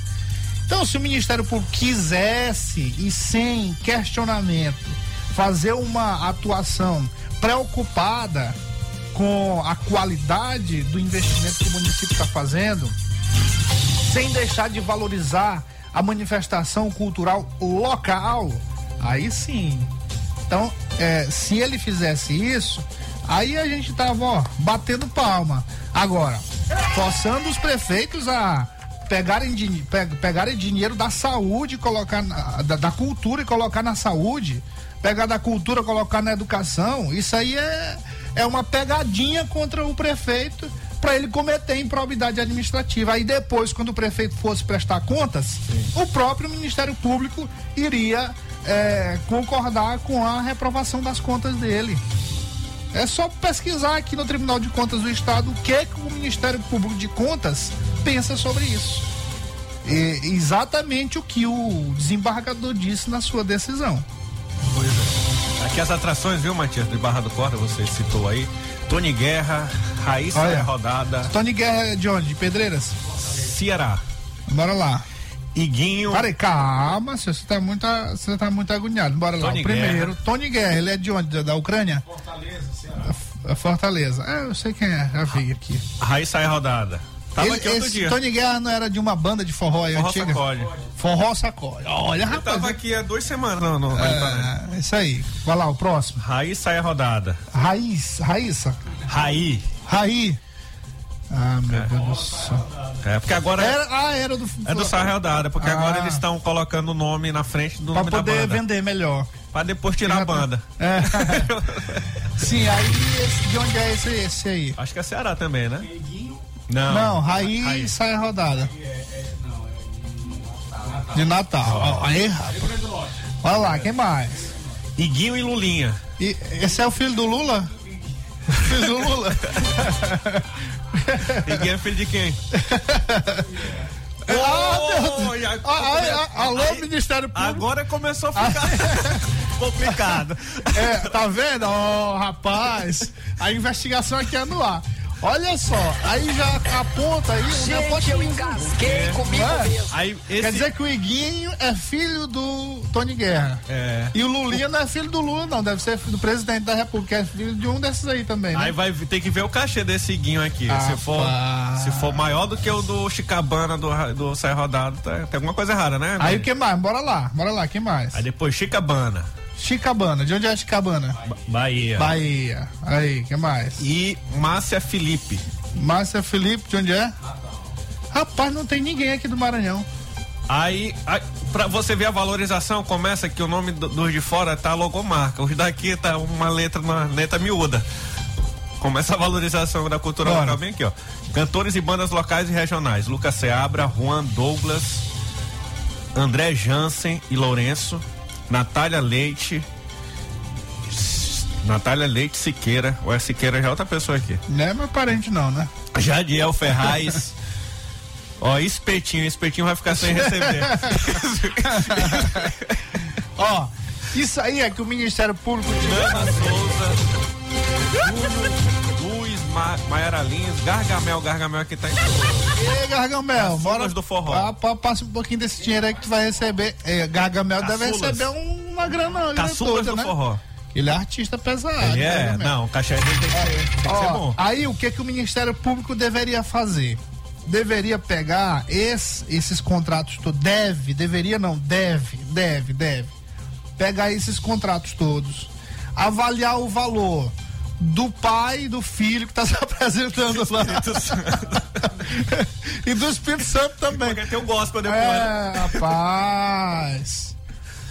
Então, se o Ministério Público quisesse e sem questionamento fazer uma atuação preocupada com a qualidade do investimento que o município está fazendo, sem deixar de valorizar a manifestação cultural local, aí sim. Então, é, se ele fizesse isso, aí a gente tava, ó, batendo palma. Agora, forçando os prefeitos a pegarem, pe- pegarem dinheiro da saúde, colocar na- da, da cultura e colocar na saúde, pegar da cultura colocar na educação, isso aí é, é uma pegadinha contra o prefeito para ele cometer improbidade administrativa. Aí depois, quando o prefeito fosse prestar contas, o próprio Ministério Público iria é, concordar com a reprovação das contas dele. É só pesquisar aqui no Tribunal de Contas do Estado o que, que o Ministério Público de Contas pensa sobre isso. E exatamente o que o desembargador disse na sua decisão. Aqui as atrações, viu, Matias, de Barra do Corda, você citou aí. Tony Guerra, Raíssa Olha. Rodada, Tony Guerra é de onde? De Pedreiras? Ceará, Bora lá. Iguinho, Peraí, calma, senhor, você tá muito, você tá muito agoniado. Bora lá. Tony o primeiro, Guerra. Tony Guerra, ele é de onde? Da, da Ucrânia? Fortaleza, Ceará. Fortaleza. É, eu sei quem é, já vi aqui. Raíssa Rodada. Tava Ele- aqui outro esse dia. Tony Guerra não era de uma banda de forró aí Forró antiga? Sacode. Forró sacode. Olha, Eu rapaz. tava aqui há duas semanas. Não, não. É, isso aí. Vai lá, o próximo. Raíssa Rodada. Raiz, Raíssa. Raí. Raí. Ah, meu Deus do céu. É, porque agora Era, ah, era do. é do Sarra Rodada, porque Ah. agora eles estão colocando o nome na frente do Pra nome da poder banda. vender melhor. Pra depois tirar a banda. É. *laughs* Sim, aí esse, de onde é esse, esse aí? Acho que é Ceará também, né? Não. Não, Raí, Raí. sai a rodada. De Natal. Ó, Aí, rapaz. Olha lá, quem mais? Iguinho e Lulinha. E, esse é o filho do Lula? filho do Lula? *laughs* Iguinho é filho de quem? meu Oh, e a- Ah, ah, alô, Aí- Ministério Público. Agora começou a ficar *laughs* complicado. É, tá vendo? Ó, rapaz, a investigação aqui é no ar. Olha só, aí já aponta aí o Gente, nepotismo. eu engasguei comigo é? mesmo. Aí esse Quer dizer que o Iguinho é filho do Tony Guerra. É. E o Lulinha não é filho do Lula, não. Deve ser do presidente da República. É filho de um desses aí também, né? Aí vai ter que ver o cachê desse Iguinho aqui. Ah, se, for, pá. se for maior do que o do Chicabana do, do Sai Rodado, tá- tem alguma coisa errada, né? Aí o que mais? Bora lá, bora lá, quem mais? Aí depois Chicabana, Chicabana, de onde é Chicabana? Ba- Bahia. Bahia. Aí, quem mais? E Márcia Felipe. Márcia Felipe, de onde é? Rapaz, não tem ninguém aqui do Maranhão. Aí, aí pra você ver a valorização, começa que o nome do- dos de fora tá logomarca. Os daqui tá uma letra, uma letra miúda. Começa a valorização da cultura Bora. local bem aqui, ó. Cantores e bandas locais e regionais. Lucas Seabra, Juan Douglas, André Jansen e Lourenço, Natália Leite, Natália Leite Siqueira, ou é Siqueira já é outra pessoa aqui. Não é meu parente, não, né? Jadiel Ferraz. *laughs* Ó, espetinho, espetinho vai ficar sem receber. *laughs* Ó, isso aí é que o Ministério Público de Ana Souza, *laughs* Ma Maiara Lins, Gargamel, Gargamel aqui tá em *laughs* Ei, Gargamel, bora. Do forró. Pa- passa um pouquinho desse dinheiro aí que tu vai receber. É, Gargamel deve Caçulas. receber um- uma grana, uma grana Caçulas toda, do né? forró. Ele é artista pesado. Ele é, né, não, o cachê dele tem que, ser, tem que Ó, ser bom. Aí o que que o Ministério Público deveria fazer? Deveria pegar esse- esses contratos todos. Deve, deveria não, deve, deve, deve. Pegar esses contratos todos. Avaliar o valor do pai e do filho que está se apresentando lá. *laughs* e do Espírito Santo também. Porque tem o gospel depois. né? É, rapaz.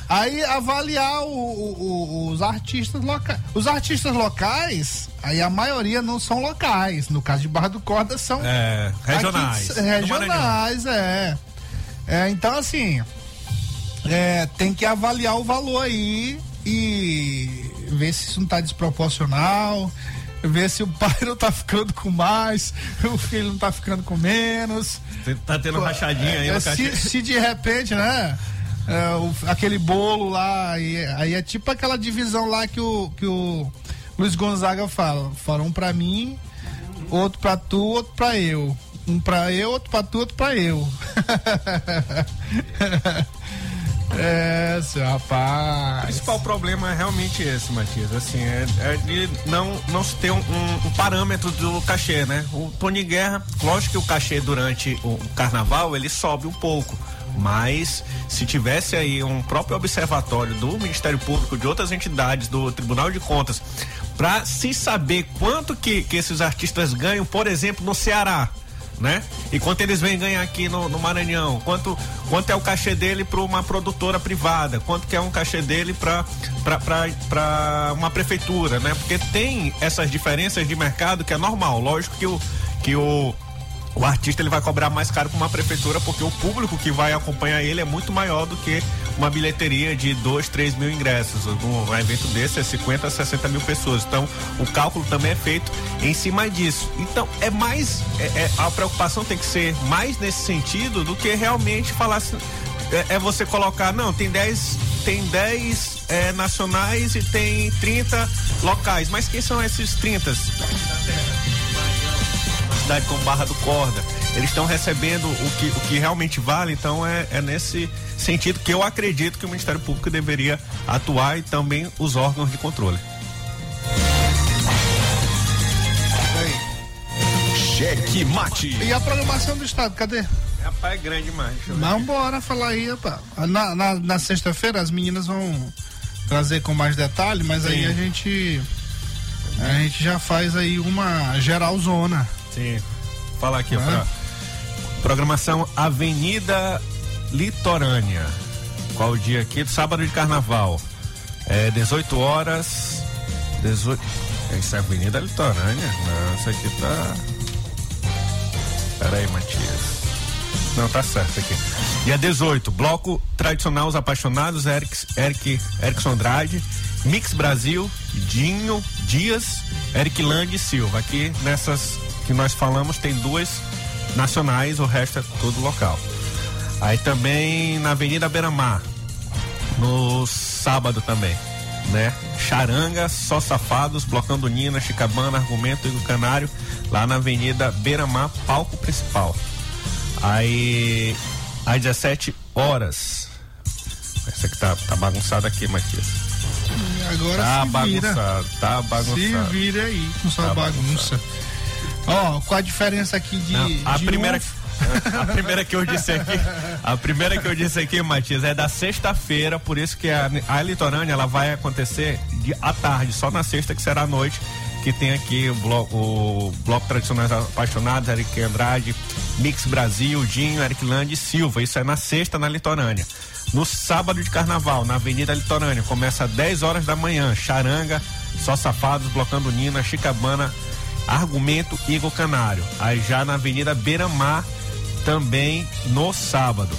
Aí avaliar o- o- o- os artistas locais. Os artistas locais, aí a maioria não são locais. No caso de Barra do Corda são É, regionais. de- regionais, é. É, Então assim, é, tem que avaliar o valor aí e ver se isso não tá desproporcional. Ver se o pai não tá ficando com mais, *laughs* o filho não tá ficando com menos. Tá tendo rachadinha aí É, no se, se de repente, né? é, o- aquele bolo lá, aí, aí é tipo aquela divisão lá que o, que o Luiz Gonzaga fala. Fala um pra mim, outro pra tu, outro pra eu. Um pra eu, outro pra tu, outro pra eu. *laughs* é, seu O rapaz. principal problema é realmente esse, Matias. Assim, é, é de não, não se ter um, um- um parâmetro do cachê, né? O Tony Guerra, lógico que o cachê durante o carnaval ele sobe um pouco. Mas se tivesse aí um próprio observatório do Ministério Público, de outras entidades, do Tribunal de Contas, para se saber quanto que, que esses artistas ganham, por exemplo, no Ceará, né? E quanto eles vêm ganhar aqui no, no Maranhão? Quanto, quanto é o cachê dele para uma produtora privada? Quanto que é um cachê dele para uma prefeitura, né? Porque tem essas diferenças de mercado que é normal. Lógico que o que o o artista ele vai cobrar mais caro com uma prefeitura porque o público que vai acompanhar ele é muito maior do que uma bilheteria de 2, 3 mil ingressos. Um, evento desse é 50, 60 mil pessoas. Então, o cálculo também é feito em cima disso. Então, é mais. é- é- a preocupação tem que ser mais nesse sentido do que realmente falar assim. É, é você colocar, não, tem 10 tem 10 é, nacionais e tem 30 locais. Mas quem são esses 30? cidade como Barra do Corda, eles estão recebendo o que, o que realmente vale, então é, é nesse sentido que eu acredito que o Ministério Público deveria atuar e também os órgãos de controle. Cheque mate. E a programação do Estado, cadê? Rapaz, é grande demais. Vamos embora falar aí, rapaz. Na, na, na sexta-feira as meninas vão trazer com mais detalhe, mas aí Sim. a gente a gente já faz aí uma geralzona. Sim. Fala aqui, ó. Ah. Programação Avenida Litorânea. Qual o dia aqui? Sábado de carnaval. É 18 horas. 18. Isso é Avenida Litorânea? Não, isso aqui tá. Pera aí, Matias. Não, tá certo aqui. Dia 18, bloco tradicional Os Apaixonados, Eric, Eric, Erickson Andrade, Mix Brasil, Dinho, Dias, Eric Land e Silva. Aqui nessas que nós falamos tem duas nacionais, o resto é todo local. Aí também na Avenida Beira Mar, no sábado também, né? Charanga, Só Safados, Blocão do Nina, Chicabana, Argumento e do Canário, lá na Avenida Beira Mar, palco principal. Aí, às 17 horas. Essa aqui tá, tá bagunçada aqui, Matias. Agora Tá se vira. bagunçado, tá Se bagunçado. vira aí com sua Tá bagunça. Ó, qual a diferença aqui de. Não, a de primeira um- *laughs* a primeira que eu disse aqui, a primeira que eu disse aqui, Matias, é da sexta-feira, por isso que a, a litorânea ela vai acontecer de, à tarde, só na sexta que será à noite, que tem aqui o bloco, o bloco Tradicionais Apaixonados, Eric Andrade, Mix Brasil, Dinho, Eric Land e Silva. Isso é na sexta na litorânea. No sábado de carnaval, na Avenida Litorânea, começa às 10 horas da manhã, Charanga, Só Safados, Blocando Nina, Chicabana, Argumento Igor Canário. Aí já na Avenida Beira Mar, também no sábado.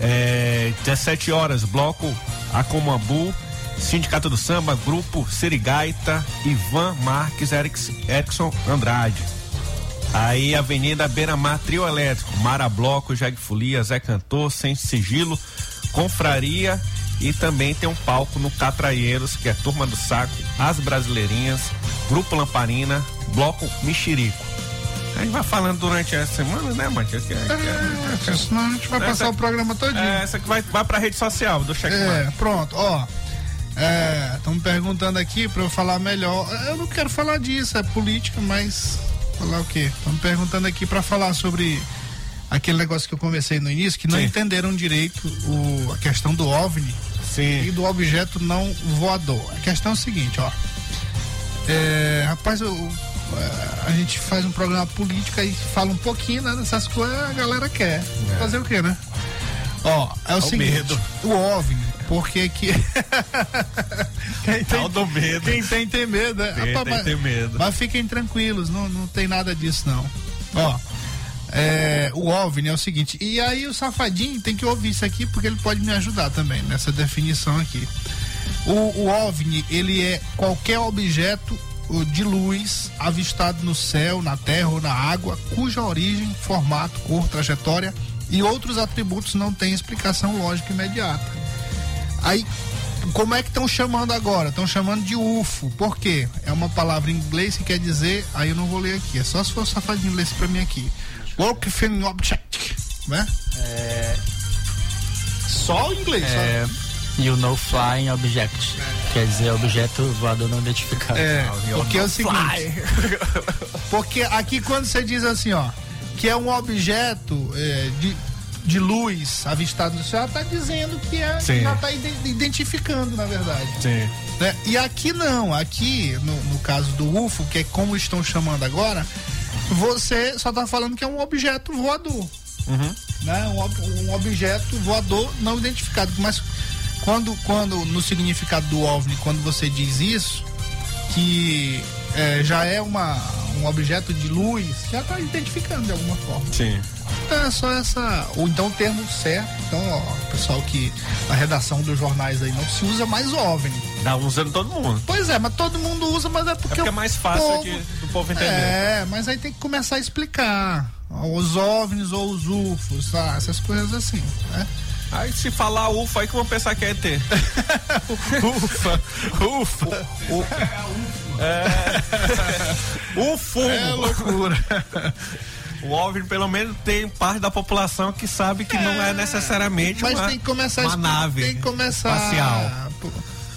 É, 17 horas, bloco Acomambu, Sindicato do Samba, Grupo Serigaita, Ivan Marques, Erickson Andrade. Aí Avenida Beira Mar, Trio Elétrico, Mara Bloco, Jeg Folia, Zé Cantor, Sem Sigilo, Confraria e também tem um palco no Catraieiros, que é Turma do Saco, As Brasileirinhas, Grupo Lamparina, Bloco Mexerico. A gente vai falando durante essa semana, né, Matias? Que, é- que é- É, senão a gente vai Essa- passar o programa todinho. é, essa que vai, vai pra rede social do Cheque É, pronto, ó. É, estão me perguntando aqui para eu falar melhor. Eu não quero falar disso, é política, mas falar o quê? Estão me perguntando aqui para falar sobre aquele negócio que eu conversei no início, que não Sim. entenderam direito o, a questão do OVNI Sim. e do objeto não voador. A questão é o seguinte, ó. É, rapaz, eu, é, a gente faz um programa político e fala um pouquinho né, dessas coisas, a galera quer. Fazer o quê, né? Ó, é o seguinte, medo. o OVNI, porque que. *laughs* quem, Tal do medo. quem tem tem medo, né? Quem tem mas, tem medo. mas fiquem tranquilos, não, não tem nada disso não. Ó, é, o OVNI é o seguinte, e aí o safadinho tem que ouvir isso aqui porque ele pode me ajudar também nessa definição aqui. O, o OVNI, ele é qualquer objeto de luz avistado no céu, na terra ou na água, cuja origem, formato, cor, trajetória e outros atributos não têm explicação lógica imediata. Aí, como é que estão chamando agora? Estão chamando de UFO. Por quê? É uma palavra em inglês que quer dizer. Aí eu não vou ler aqui. É só se for safadinho ler isso pra mim aqui. Working Object. Né? Só o inglês. É, you know flying object. Quer dizer, objeto voador não identificado. É, porque é o seguinte. *laughs* Porque aqui quando você diz assim, ó, que é um objeto é, de, de luz avistado no céu, tá dizendo que é, Sim. já tá ide- identificando, na verdade. Sim. né? E aqui não, aqui no, no caso do UFO, que é como estão chamando agora, você só tá falando que é um objeto voador. Né? Um, um objeto voador não identificado. Mas quando, quando no significado do OVNI, quando você diz isso, que é, já é uma, um objeto de luz, já tá identificando de alguma forma. Sim. Então é só essa. Ou então o termo certo. Então, ó, pessoal que na redação dos jornais aí não se usa mais OVNI. Dá usando todo mundo. Pois é, mas todo mundo usa, mas é É porque, porque é o mais fácil povo- do povo entender. É, mas aí tem que começar a explicar. Os OVNIs ou os UFOs, tá? essas coisas assim, né? Aí se falar ufa, aí que vão pensar que é ET. *laughs* ufa, ufa. É. *laughs* UFO. É loucura. O OVNI, pelo menos, tem parte da população que sabe que não é necessariamente mas uma, tem que começar uma nave Tem que começar. espacial.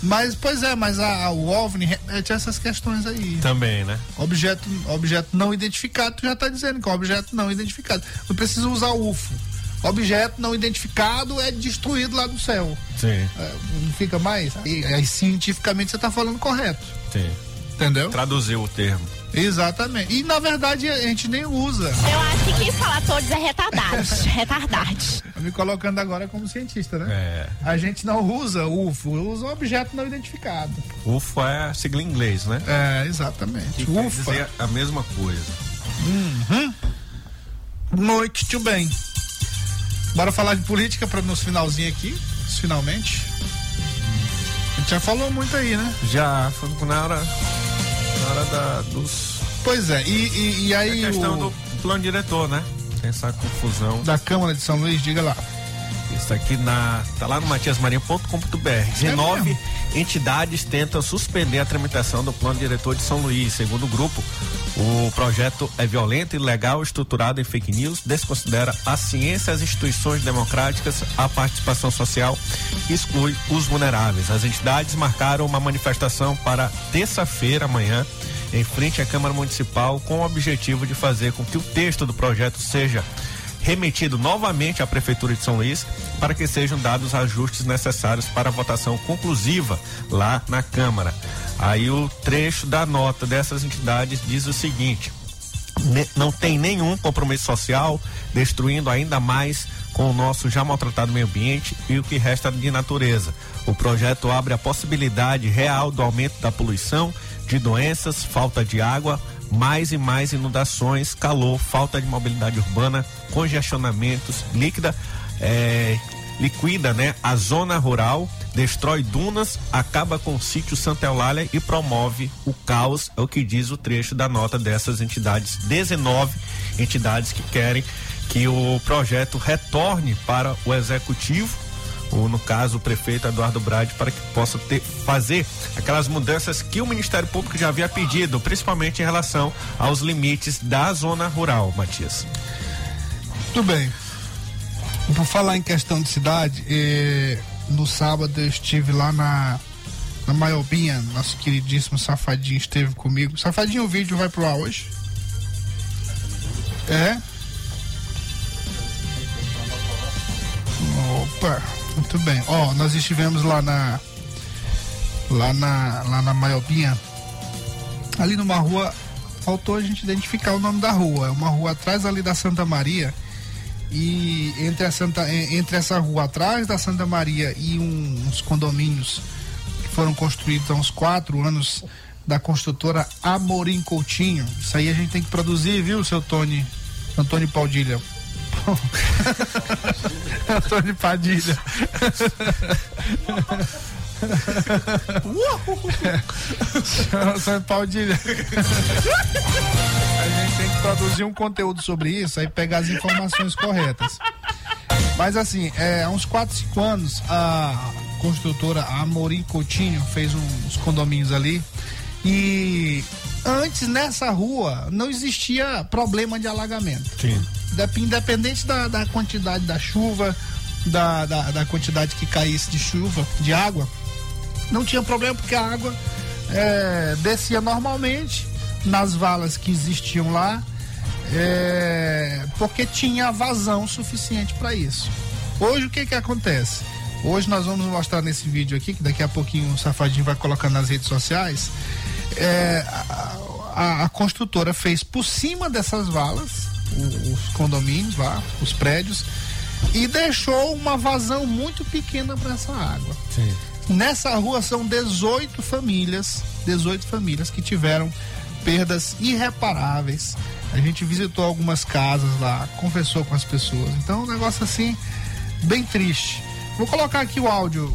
Mas, pois é, mas a, a- o OVNI remete a essas questões aí. Também, né? Objeto, objeto não identificado, tu já tá dizendo que é um objeto não identificado. Não precisa usar UFO. Objeto não identificado é destruído lá do céu. Sim, É, não fica mais? E, aí, cientificamente você tá falando correto. sim. Entendeu? Traduziu o termo. Exatamente. E na verdade a gente nem usa. Eu acho que quem fala todos é *laughs* retardados. retardados. Tô me colocando agora como cientista, né? É. A gente não usa UFO, usa um objeto não identificado. UFO é a sigla em inglês, né? É, exatamente. Que quer Ufa. dizer a mesma coisa. Muito bem. Bora falar de política para nos finalzinho aqui, finalmente. A gente já falou muito aí, né? Já, foi na hora, hora da, dos. Pois é, e, e, e aí a questão o, do plano diretor, né? Tem essa confusão. da Câmara de São Luís, diga lá. Isso aqui na, tá lá no matiasmarinho.com.br. 19 entidades tentam suspender a tramitação do plano diretor de São Luís. Segundo o grupo, o projeto é violento, ilegal, estruturado em fake news, desconsidera a ciência, as instituições democráticas, a participação social exclui os vulneráveis. As entidades marcaram uma manifestação para terça-feira, amanhã, em frente à Câmara Municipal, com o objetivo de fazer com que o texto do projeto seja remetido novamente à Prefeitura de São Luís para que sejam dados os ajustes necessários para a votação conclusiva lá na Câmara. Aí o trecho da nota dessas entidades diz o seguinte: não tem nenhum compromisso social, destruindo ainda mais com o nosso já maltratado meio ambiente e o que resta de natureza. O projeto abre a possibilidade real do aumento da poluição, de doenças, falta de água, mais e mais inundações, calor, falta de mobilidade urbana, congestionamentos, líquida, eh, liquida, né, a zona rural, destrói dunas, acaba com o sítio Santa Eulália e promove o caos, é o que diz o trecho da nota dessas entidades, 19 entidades que querem que o projeto retorne para o executivo ou no caso o prefeito Eduardo Brade, para que possa ter, fazer aquelas mudanças que o Ministério Público já havia pedido, principalmente em relação aos limites da zona rural, Matias. Tudo bem. Por falar em questão de cidade, eh, no sábado eu estive lá na, na Maiobinha, nosso queridíssimo Safadinho esteve comigo. Safadinho, o vídeo vai pro ar hoje? É? Opa, muito bem. Ó, nós estivemos lá na lá na lá na Maiobinha. Ali numa rua faltou a gente identificar o nome da rua. É uma rua atrás ali da Santa Maria. E entre, a Santa, entre essa rua atrás da Santa Maria e um, uns condomínios que foram construídos há uns quatro anos da construtora Amorim Coutinho. Isso aí a gente tem que produzir, viu, seu Tony? Antônio Paudilha. Antônio *laughs* Padilha. Antônio Paudilha. A gente tem que produzir um conteúdo sobre isso e pegar as informações corretas. Mas assim, é, há uns 4, 5 anos, a construtora Amorim Coutinho fez uns condomínios ali e antes nessa rua não existia problema de alagamento. Sim. Independente da, da quantidade da chuva, da, da, da, quantidade que caísse de chuva, de água, não tinha problema porque a água é, descia normalmente nas valas que existiam lá, é, porque tinha vazão suficiente para isso. Hoje o que que acontece? Hoje nós vamos mostrar nesse vídeo aqui, que daqui a pouquinho o Safadinho vai colocar nas redes sociais. É, a, a, construtora fez por cima dessas valas, os, os condomínios lá, os prédios, e deixou uma vazão muito pequena para essa água. Sim. Nessa rua são 18 famílias, 18 famílias que tiveram perdas irreparáveis. A gente visitou algumas casas lá, conversou com as pessoas. Então, um negócio assim, bem triste. Vou colocar aqui o áudio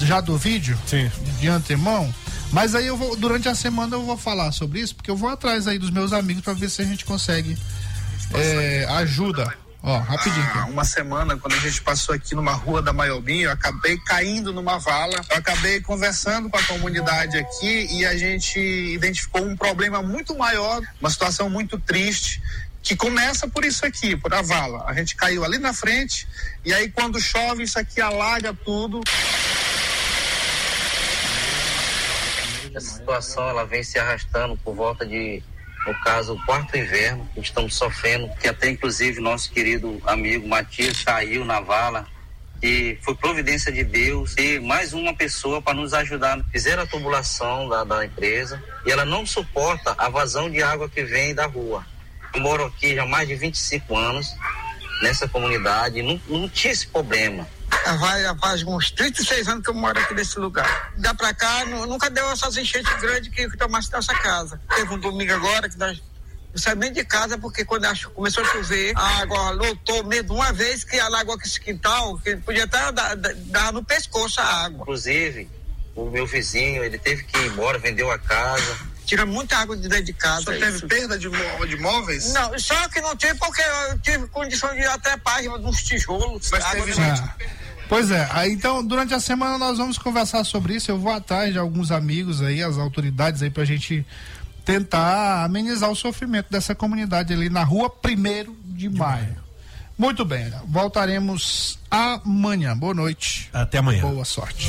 já do vídeo, Sim. de antemão. Mas aí eu vou, durante a semana eu vou falar sobre isso, porque eu vou atrás aí dos meus amigos para ver se a gente consegue é, ajuda. Ó, rapidinho. Ah, uma semana, quando a gente passou aqui numa rua da Maiobinha, eu acabei caindo numa vala. Eu acabei conversando com a comunidade aqui e a gente identificou um problema muito maior, uma situação muito triste, que começa por isso aqui, por a vala. A gente caiu ali na frente e aí quando chove isso aqui alaga tudo. Essa situação ela vem se arrastando por volta de no caso, o quarto inverno, que estamos sofrendo, que até inclusive nosso querido amigo Matias caiu na vala, e foi providência de Deus e mais uma pessoa para nos ajudar. Fizeram a tubulação da, da empresa e ela não suporta a vazão de água que vem da rua. Eu moro aqui já há mais de 25 anos nessa comunidade não, não tinha esse problema. Vai, faz uns 36 anos que eu moro aqui nesse lugar. Dá pra cá, nunca deu essas enchentes grandes que, que tomasse nossa casa. Teve um domingo agora que nós não saí nem de casa porque quando começou a chover, a água lotou mesmo uma vez que a água aqui esse quintal, que podia até dar, dar no pescoço a água. Inclusive, o meu vizinho, ele teve que ir embora, vendeu a casa. Tira muita água de dentro de casa. Só teve perda de, de móveis? Não, só que não tive porque eu tive condição de ir até página dos tijolos. Mas teve gente. Pois é, aí, então durante a semana nós vamos conversar sobre isso. Eu vou atrás de alguns amigos aí, as autoridades aí, pra gente tentar amenizar o sofrimento dessa comunidade ali na rua 1 de maio. Muito bem, voltaremos amanhã. Boa noite. Até amanhã. Boa sorte.